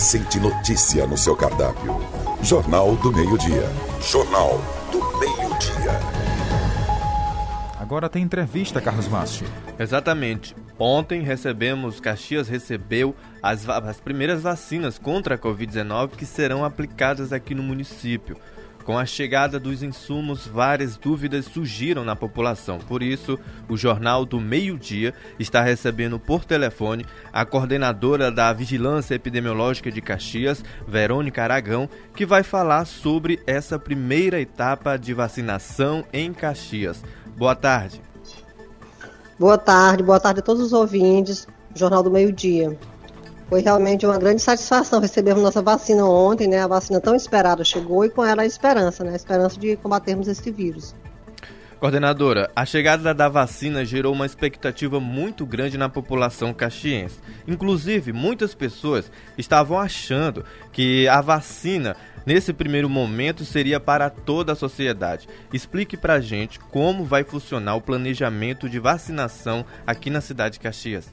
acrescente notícia no seu cardápio. Jornal do Meio-Dia. Jornal do Meio-Dia. Agora tem entrevista, Carlos Márcio. Exatamente. Ontem recebemos, Caxias recebeu as, as primeiras vacinas contra a Covid-19 que serão aplicadas aqui no município. Com a chegada dos insumos, várias dúvidas surgiram na população. Por isso, o Jornal do Meio-Dia está recebendo por telefone a coordenadora da Vigilância Epidemiológica de Caxias, Verônica Aragão, que vai falar sobre essa primeira etapa de vacinação em Caxias. Boa tarde. Boa tarde, boa tarde a todos os ouvintes Jornal do Meio-Dia. Foi realmente uma grande satisfação recebermos nossa vacina ontem, né? A vacina tão esperada chegou e com ela a esperança, né? A esperança de combatermos esse vírus. Coordenadora, a chegada da vacina gerou uma expectativa muito grande na população caxiense. Inclusive, muitas pessoas estavam achando que a vacina, nesse primeiro momento, seria para toda a sociedade. Explique pra gente como vai funcionar o planejamento de vacinação aqui na cidade de Caxias.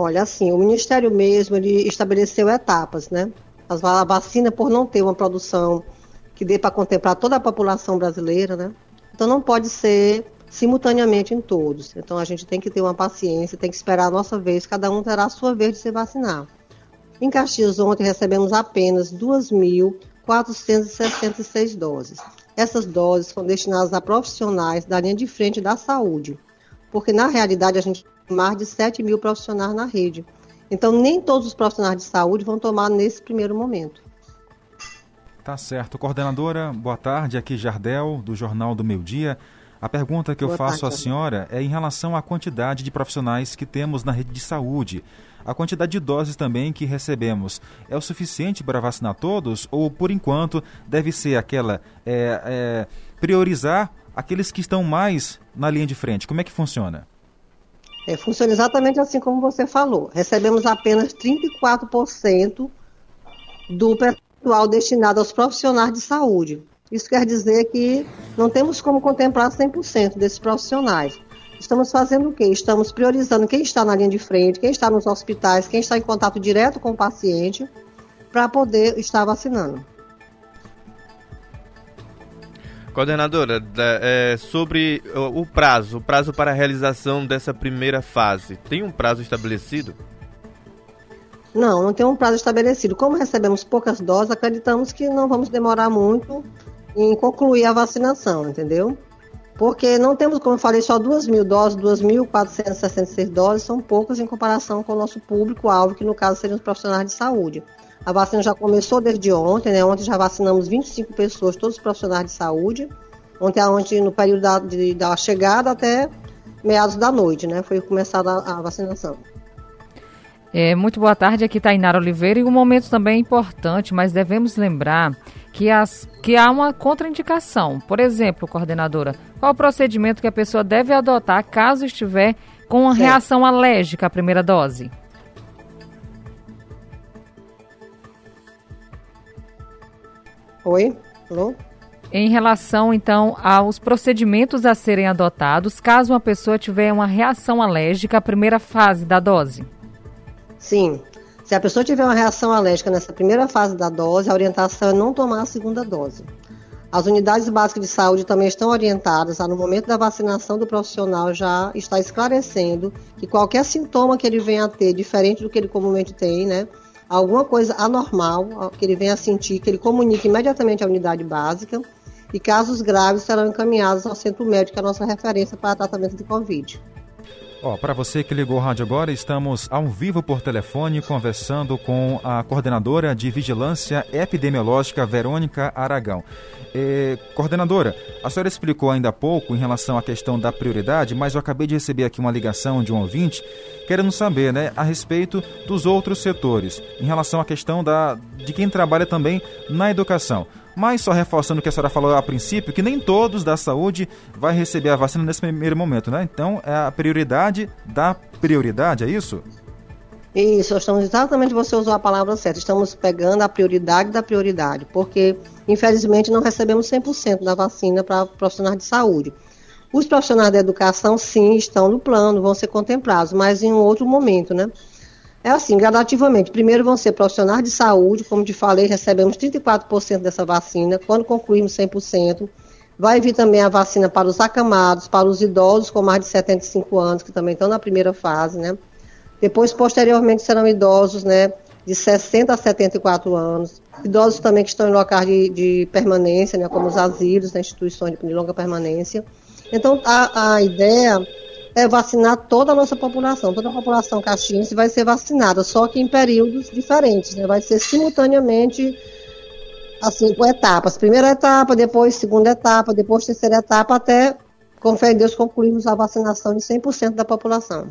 Olha, assim, o Ministério mesmo ele estabeleceu etapas, né? A vacina, por não ter uma produção que dê para contemplar toda a população brasileira, né? Então não pode ser simultaneamente em todos. Então a gente tem que ter uma paciência, tem que esperar a nossa vez, cada um terá a sua vez de se vacinar. Em Caxias, ontem recebemos apenas 2.466 doses. Essas doses foram destinadas a profissionais da linha de frente da saúde, porque na realidade a gente mais de 7 mil profissionais na rede. Então, nem todos os profissionais de saúde vão tomar nesse primeiro momento. Tá certo. Coordenadora, boa tarde. Aqui Jardel, do Jornal do Meio Dia. A pergunta que eu boa faço tarde, à senhora é em relação à quantidade de profissionais que temos na rede de saúde. A quantidade de doses também que recebemos é o suficiente para vacinar todos? Ou, por enquanto, deve ser aquela é, é, priorizar aqueles que estão mais na linha de frente? Como é que funciona? É, funciona exatamente assim como você falou. Recebemos apenas 34% do percentual destinado aos profissionais de saúde. Isso quer dizer que não temos como contemplar 100% desses profissionais. Estamos fazendo o quê? Estamos priorizando quem está na linha de frente, quem está nos hospitais, quem está em contato direto com o paciente, para poder estar vacinando. Coordenadora, é, sobre o prazo, o prazo para a realização dessa primeira fase, tem um prazo estabelecido? Não, não tem um prazo estabelecido. Como recebemos poucas doses, acreditamos que não vamos demorar muito em concluir a vacinação, entendeu? Porque não temos, como eu falei, só 2 mil doses, 2.466 doses, são poucas em comparação com o nosso público-alvo, que no caso seriam os profissionais de saúde. A vacina já começou desde ontem, né? Ontem já vacinamos 25 pessoas, todos os profissionais de saúde. Ontem, ontem no período da, de, da chegada até meados da noite, né? Foi começada a, a vacinação. É, muito boa tarde, aqui Tainara Oliveira. E um momento também importante, mas devemos lembrar que, as, que há uma contraindicação. Por exemplo, coordenadora, qual o procedimento que a pessoa deve adotar caso estiver com uma reação alérgica à primeira dose? Oi? Alô? Em relação, então, aos procedimentos a serem adotados caso uma pessoa tiver uma reação alérgica à primeira fase da dose. Sim. Se a pessoa tiver uma reação alérgica nessa primeira fase da dose, a orientação é não tomar a segunda dose. As unidades básicas de saúde também estão orientadas a, no momento da vacinação do profissional, já está esclarecendo que qualquer sintoma que ele venha a ter, diferente do que ele comumente tem, né, alguma coisa anormal que ele venha a sentir, que ele comunique imediatamente à unidade básica e casos graves serão encaminhados ao centro médico, é a nossa referência para tratamento de Covid. Ó, para você que ligou o rádio agora, estamos ao vivo por telefone conversando com a coordenadora de Vigilância Epidemiológica, Verônica Aragão. É, coordenadora, a senhora explicou ainda há pouco em relação à questão da prioridade, mas eu acabei de receber aqui uma ligação de um ouvinte querendo saber né, a respeito dos outros setores, em relação à questão da, de quem trabalha também na educação. Mas só reforçando o que a senhora falou a princípio, que nem todos da saúde vai receber a vacina nesse primeiro momento, né? Então, é a prioridade da prioridade, é isso? Isso, estamos exatamente você usou a palavra certa. Estamos pegando a prioridade da prioridade, porque infelizmente não recebemos 100% da vacina para profissionais de saúde. Os profissionais da educação, sim, estão no plano, vão ser contemplados, mas em um outro momento, né? É assim, gradativamente. Primeiro vão ser profissionais de saúde, como te falei, recebemos 34% dessa vacina. Quando concluirmos 100%, vai vir também a vacina para os acamados, para os idosos com mais de 75 anos, que também estão na primeira fase, né? Depois, posteriormente, serão idosos, né, de 60 a 74 anos. Idosos também que estão em locais de, de permanência, né, como os asilos, né, instituições de longa permanência. Então, a, a ideia é vacinar toda a nossa população, toda a população caxiense vai ser vacinada, só que em períodos diferentes, né? Vai ser simultaneamente, assim, por etapas. Primeira etapa, depois segunda etapa, depois terceira etapa, até, com fé em Deus, concluirmos a vacinação de 100% da população.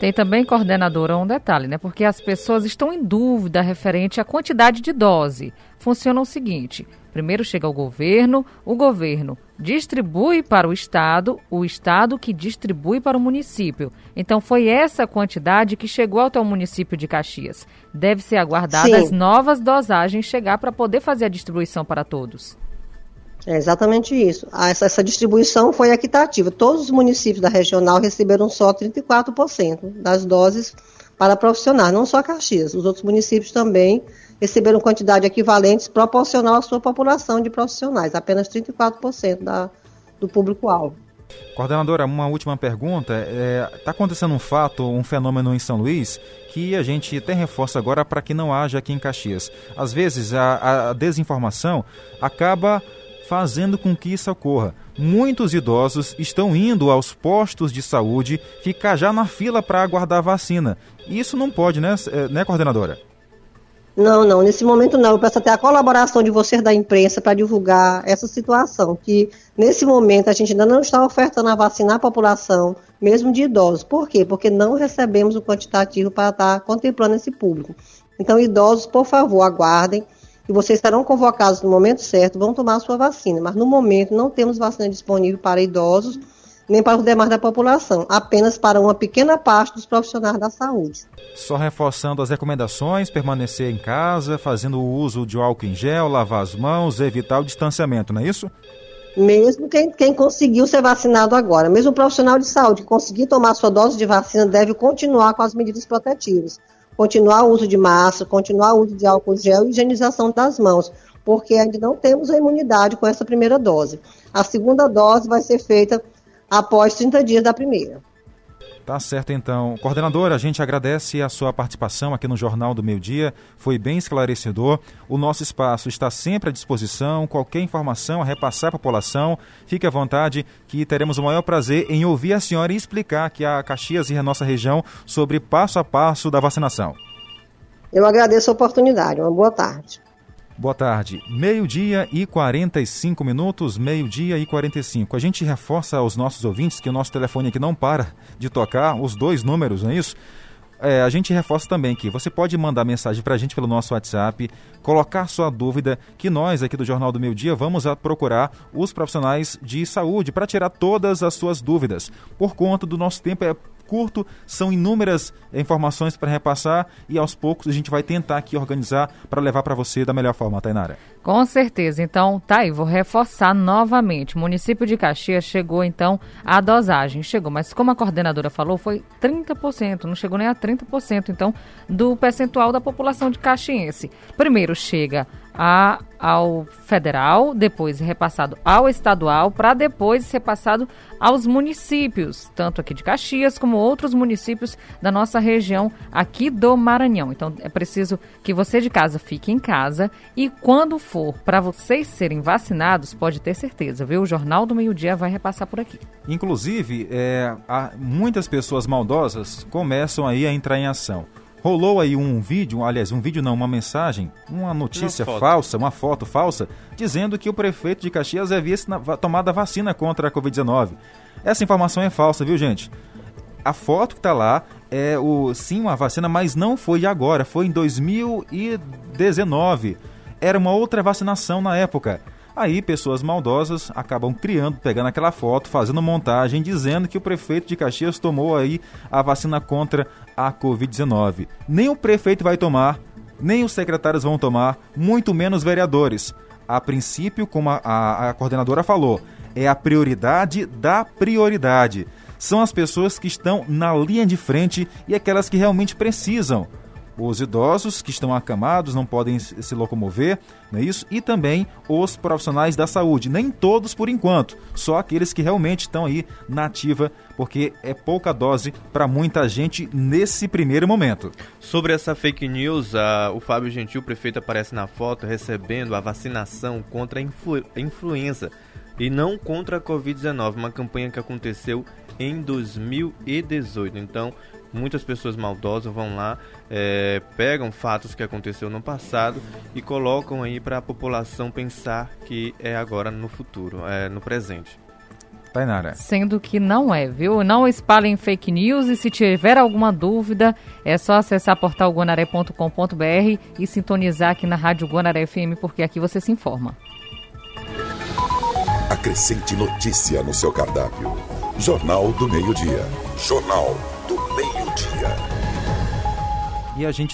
Tem também, coordenadora, um detalhe, né? Porque as pessoas estão em dúvida referente à quantidade de dose. Funciona o seguinte: primeiro chega ao governo, o governo distribui para o estado, o estado que distribui para o município. Então foi essa quantidade que chegou até o município de Caxias. Deve ser aguardada as novas dosagens chegar para poder fazer a distribuição para todos. É exatamente isso. Essa, essa, distribuição foi equitativa. Todos os municípios da regional receberam só 34% das doses para profissionais, não só Caxias. Os outros municípios também receberam quantidade equivalentes proporcional à sua população de profissionais, apenas 34% da, do público-alvo. Coordenadora, uma última pergunta. Está é, tá acontecendo um fato, um fenômeno em São Luís, que a gente até reforça agora para que não haja aqui em Caxias. Às vezes a, a desinformação acaba fazendo com que isso ocorra. Muitos idosos estão indo aos postos de saúde ficar já na fila para aguardar vacina. Isso não pode, né, é, né coordenadora? Não, não, nesse momento não. Eu peço até a colaboração de vocês da imprensa para divulgar essa situação, que nesse momento a gente ainda não está ofertando a vacina à população, mesmo de idosos. Por quê? Porque não recebemos o quantitativo para estar contemplando esse público. Então, idosos, por favor, aguardem que vocês serão convocados no momento certo, vão tomar a sua vacina. Mas no momento não temos vacina disponível para idosos nem para os demais da população, apenas para uma pequena parte dos profissionais da saúde. Só reforçando as recomendações, permanecer em casa, fazendo o uso de álcool em gel, lavar as mãos, evitar o distanciamento, não é isso? Mesmo quem, quem conseguiu ser vacinado agora, mesmo o profissional de saúde que conseguir tomar sua dose de vacina deve continuar com as medidas protetivas continuar o uso de máscara, continuar o uso de álcool gel e higienização das mãos, porque ainda não temos a imunidade com essa primeira dose. A segunda dose vai ser feita após 30 dias da primeira. Tá certo, então. Coordenadora, a gente agradece a sua participação aqui no Jornal do Meio Dia. Foi bem esclarecedor. O nosso espaço está sempre à disposição. Qualquer informação a repassar à população, fique à vontade, que teremos o maior prazer em ouvir a senhora explicar aqui a Caxias e a nossa região sobre passo a passo da vacinação. Eu agradeço a oportunidade. Uma boa tarde. Boa tarde. Meio-dia e 45 minutos, meio-dia e 45. A gente reforça aos nossos ouvintes que o nosso telefone aqui não para de tocar, os dois números, não é isso? É, a gente reforça também que você pode mandar mensagem para a gente pelo nosso WhatsApp, colocar sua dúvida, que nós aqui do Jornal do Meio Dia vamos procurar os profissionais de saúde para tirar todas as suas dúvidas. Por conta do nosso tempo é curto, são inúmeras informações para repassar e aos poucos a gente vai tentar aqui organizar para levar para você da melhor forma, Tainara. Com certeza. Então, tá aí, vou reforçar novamente. O município de Caxias chegou, então, a dosagem. Chegou, mas como a coordenadora falou, foi 30%, não chegou nem a 30%, então, do percentual da população de caxiense. Primeiro chega a, ao federal, depois repassado ao estadual, para depois ser passado aos municípios, tanto aqui de Caxias como outros municípios da nossa região aqui do Maranhão. Então é preciso que você de casa fique em casa e quando for para vocês serem vacinados, pode ter certeza, viu? O Jornal do Meio Dia vai repassar por aqui. Inclusive, é, muitas pessoas maldosas começam aí a entrar em ação. Rolou aí um vídeo, aliás, um vídeo não, uma mensagem, uma notícia uma falsa, uma foto falsa, dizendo que o prefeito de Caxias havia tomado a vacina contra a Covid-19. Essa informação é falsa, viu, gente? A foto que está lá é o sim uma vacina, mas não foi agora, foi em 2019. Era uma outra vacinação na época. Aí pessoas maldosas acabam criando, pegando aquela foto, fazendo montagem, dizendo que o prefeito de Caxias tomou aí a vacina contra a Covid-19. Nem o prefeito vai tomar, nem os secretários vão tomar, muito menos vereadores. A princípio, como a, a, a coordenadora falou, é a prioridade da prioridade. são as pessoas que estão na linha de frente e aquelas que realmente precisam os idosos que estão acamados, não podem se locomover, não é isso? E também os profissionais da saúde. Nem todos por enquanto, só aqueles que realmente estão aí na ativa, porque é pouca dose para muita gente nesse primeiro momento. Sobre essa fake news, a, o Fábio Gentil, prefeito, aparece na foto recebendo a vacinação contra a influ, influenza e não contra a Covid-19, uma campanha que aconteceu em 2018. Então, muitas pessoas maldosas vão lá, é, pegam fatos que aconteceu no passado e colocam aí para a população pensar que é agora no futuro, é no presente. Tainara. Sendo que não é, viu? Não espalhem fake news e se tiver alguma dúvida, é só acessar portalguanaré.com.br e sintonizar aqui na Rádio Guanaré FM, porque aqui você se informa. Acrescente notícia no seu cardápio. Jornal do Meio-Dia. Jornal do Meio-Dia. E a gente